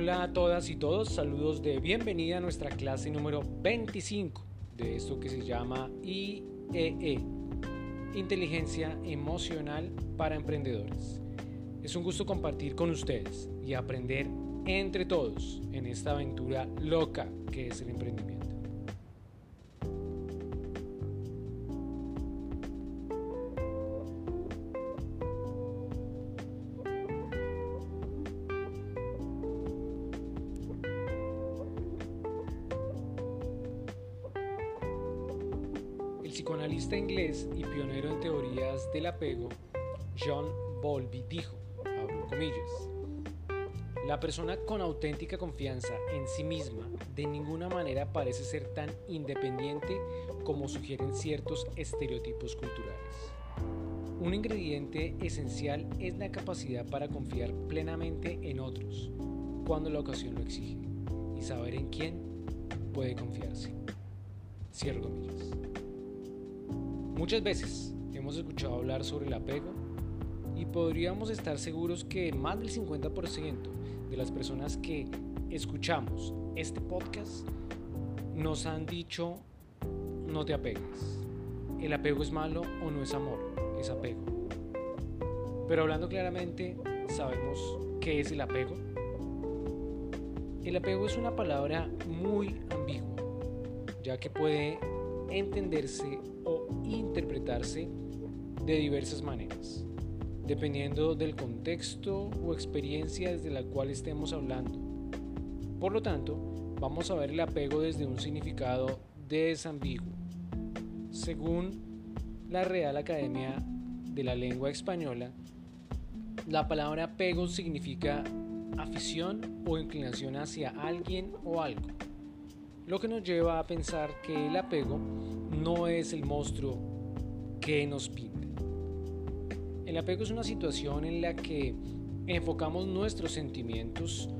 Hola a todas y todos, saludos de bienvenida a nuestra clase número 25 de esto que se llama IEE, e, Inteligencia Emocional para Emprendedores. Es un gusto compartir con ustedes y aprender entre todos en esta aventura loca que es el emprendimiento. Psicoanalista inglés y pionero en teorías del apego, John Bowlby dijo, la persona con auténtica confianza en sí misma de ninguna manera parece ser tan independiente como sugieren ciertos estereotipos culturales. Un ingrediente esencial es la capacidad para confiar plenamente en otros cuando la ocasión lo exige y saber en quién puede confiarse. Cierro comillas. Muchas veces hemos escuchado hablar sobre el apego y podríamos estar seguros que más del 50% de las personas que escuchamos este podcast nos han dicho no te apegues. El apego es malo o no es amor, es apego. Pero hablando claramente, ¿sabemos qué es el apego? El apego es una palabra muy ambigua, ya que puede entenderse o interpretarse de diversas maneras, dependiendo del contexto o experiencia desde la cual estemos hablando. Por lo tanto, vamos a ver el apego desde un significado desambiguo. Según la Real Academia de la Lengua Española, la palabra apego significa afición o inclinación hacia alguien o algo lo que nos lleva a pensar que el apego no es el monstruo que nos pinta. El apego es una situación en la que enfocamos nuestros sentimientos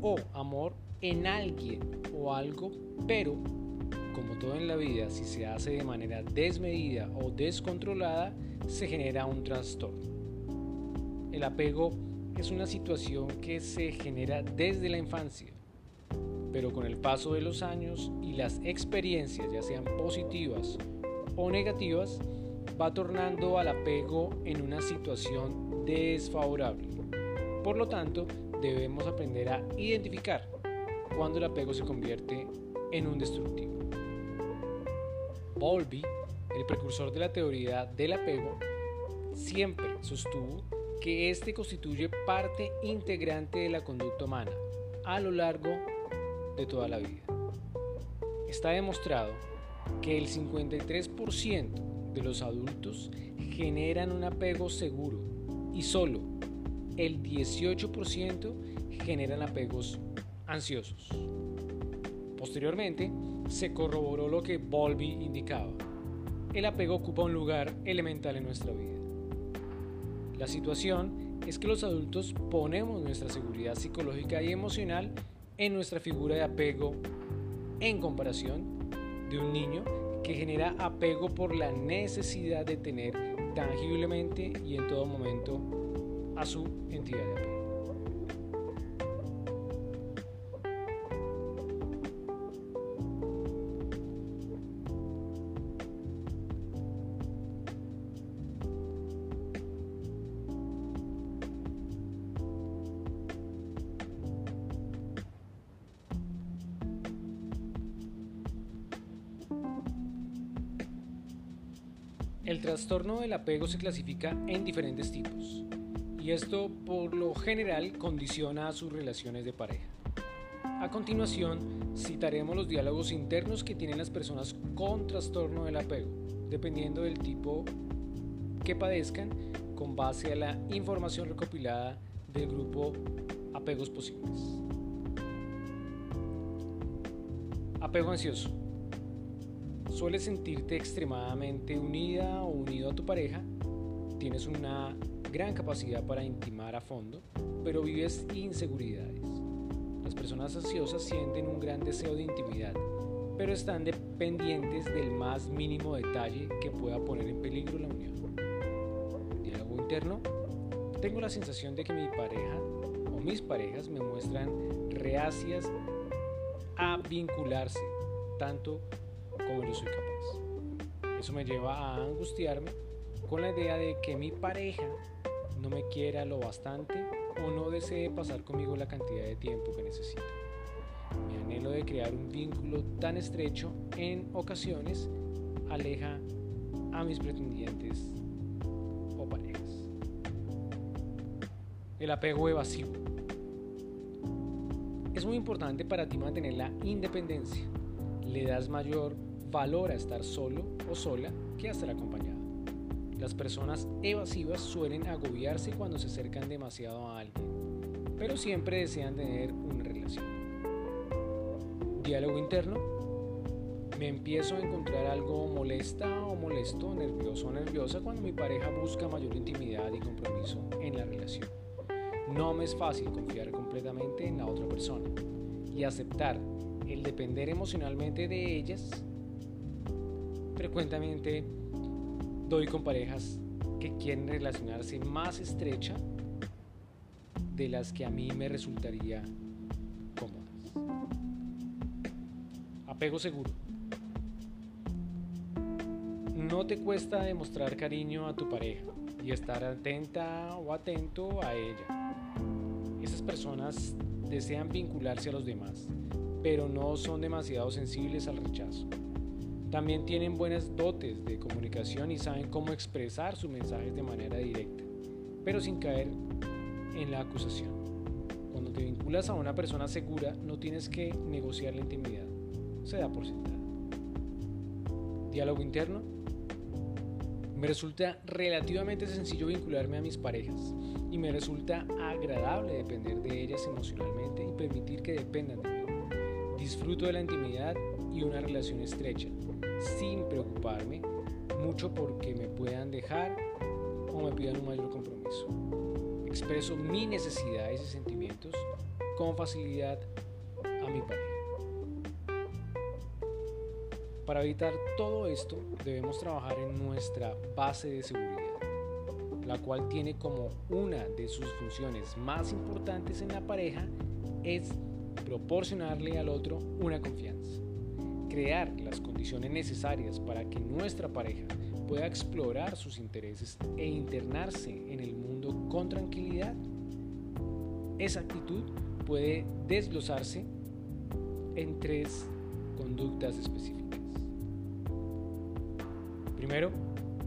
o amor en alguien o algo, pero como todo en la vida, si se hace de manera desmedida o descontrolada, se genera un trastorno. El apego es una situación que se genera desde la infancia pero con el paso de los años y las experiencias, ya sean positivas o negativas, va tornando al apego en una situación desfavorable. Por lo tanto, debemos aprender a identificar cuando el apego se convierte en un destructivo. Bowlby, el precursor de la teoría del apego, siempre sostuvo que este constituye parte integrante de la conducta humana a lo largo de toda la vida. Está demostrado que el 53% de los adultos generan un apego seguro y solo el 18% generan apegos ansiosos. Posteriormente, se corroboró lo que Bowlby indicaba. El apego ocupa un lugar elemental en nuestra vida. La situación es que los adultos ponemos nuestra seguridad psicológica y emocional en nuestra figura de apego en comparación de un niño que genera apego por la necesidad de tener tangiblemente y en todo momento a su entidad de apego. El trastorno del apego se clasifica en diferentes tipos y esto por lo general condiciona a sus relaciones de pareja. A continuación, citaremos los diálogos internos que tienen las personas con trastorno del apego, dependiendo del tipo que padezcan con base a la información recopilada del grupo Apegos Posibles. Apego ansioso sueles sentirte extremadamente unida o unido a tu pareja, tienes una gran capacidad para intimar a fondo, pero vives inseguridades. Las personas ansiosas sienten un gran deseo de intimidad, pero están dependientes del más mínimo detalle que pueda poner en peligro la unión. Diálogo interno. Tengo la sensación de que mi pareja o mis parejas me muestran reacias a vincularse tanto como yo soy capaz. Eso me lleva a angustiarme con la idea de que mi pareja no me quiera lo bastante o no desee pasar conmigo la cantidad de tiempo que necesito. Mi anhelo de crear un vínculo tan estrecho en ocasiones aleja a mis pretendientes o parejas. El apego evasivo. Es muy importante para ti mantener la independencia. Le das mayor valor a estar solo o sola que a estar acompañado. Las personas evasivas suelen agobiarse cuando se acercan demasiado a alguien, pero siempre desean tener una relación. Diálogo interno. Me empiezo a encontrar algo molesta o molesto, nervioso o nerviosa cuando mi pareja busca mayor intimidad y compromiso en la relación. No me es fácil confiar completamente en la otra persona y aceptar el depender emocionalmente de ellas frecuentemente doy con parejas que quieren relacionarse más estrecha de las que a mí me resultaría cómodas. Apego seguro. No te cuesta demostrar cariño a tu pareja y estar atenta o atento a ella. Esas personas desean vincularse a los demás, pero no son demasiado sensibles al rechazo. También tienen buenas dotes de comunicación y saben cómo expresar sus mensajes de manera directa, pero sin caer en la acusación. Cuando te vinculas a una persona segura, no tienes que negociar la intimidad. Se da por sentada. Diálogo interno. Me resulta relativamente sencillo vincularme a mis parejas y me resulta agradable depender de ellas emocionalmente y permitir que dependan de. Disfruto de la intimidad y una relación estrecha, sin preocuparme mucho porque me puedan dejar o me pidan un mayor compromiso. Expreso mis necesidades y sentimientos con facilidad a mi pareja. Para evitar todo esto debemos trabajar en nuestra base de seguridad, la cual tiene como una de sus funciones más importantes en la pareja es proporcionarle al otro una confianza. Crear las condiciones necesarias para que nuestra pareja pueda explorar sus intereses e internarse en el mundo con tranquilidad, esa actitud puede desglosarse en tres conductas específicas. Primero,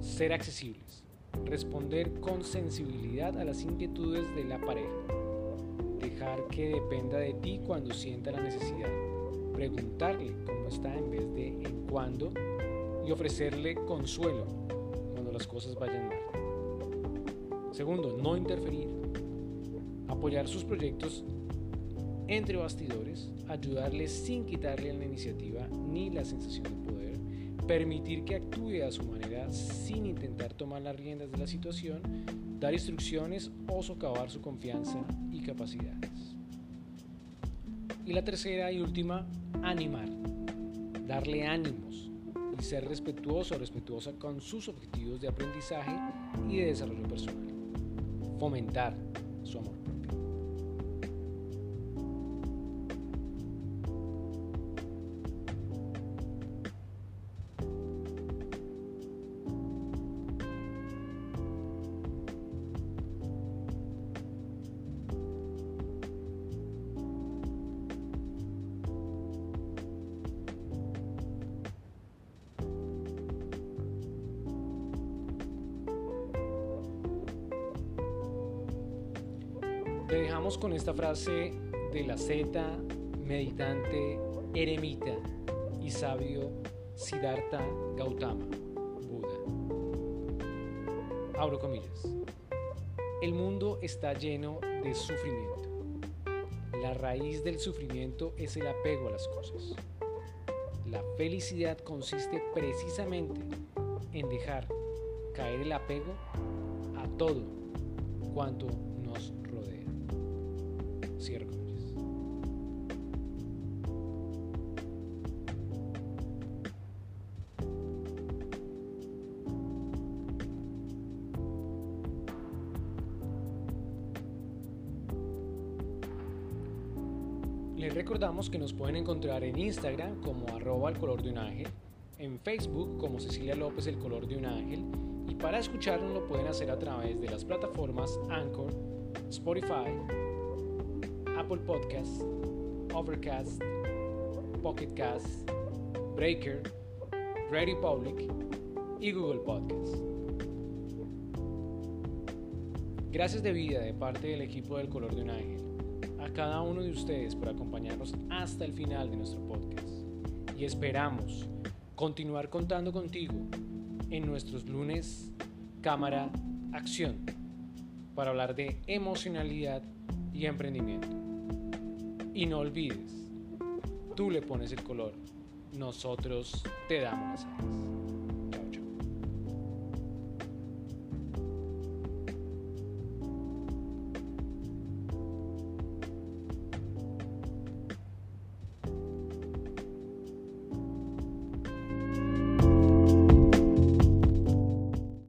ser accesibles, responder con sensibilidad a las inquietudes de la pareja, dejar que dependa de ti cuando sienta la necesidad preguntarle cómo está en vez de en cuándo y ofrecerle consuelo cuando las cosas vayan mal. Segundo, no interferir. Apoyar sus proyectos entre bastidores, ayudarle sin quitarle la iniciativa ni la sensación de poder, permitir que actúe a su manera sin intentar tomar las riendas de la situación, dar instrucciones o socavar su confianza y capacidades. Y la tercera y última, animar, darle ánimos y ser respetuoso o respetuosa con sus objetivos de aprendizaje y de desarrollo personal. Fomentar su amor. Dejamos con esta frase de la Z, meditante, eremita y sabio Siddhartha Gautama, Buda. Abro comillas. El mundo está lleno de sufrimiento. La raíz del sufrimiento es el apego a las cosas. La felicidad consiste precisamente en dejar caer el apego a todo cuanto. Cierro Les recordamos que nos pueden encontrar en Instagram como arroba el color de un ángel, en Facebook como Cecilia López el color de un ángel y para escucharnos lo pueden hacer a través de las plataformas Anchor, Spotify, Apple Podcasts, Overcast, Pocket Cast, Breaker, Radio Public y Google Podcasts. Gracias de vida de parte del equipo del Color de un Ángel a cada uno de ustedes por acompañarnos hasta el final de nuestro podcast y esperamos continuar contando contigo en nuestros lunes Cámara Acción para hablar de emocionalidad y emprendimiento. Y no olvides, tú le pones el color, nosotros te damos las alas.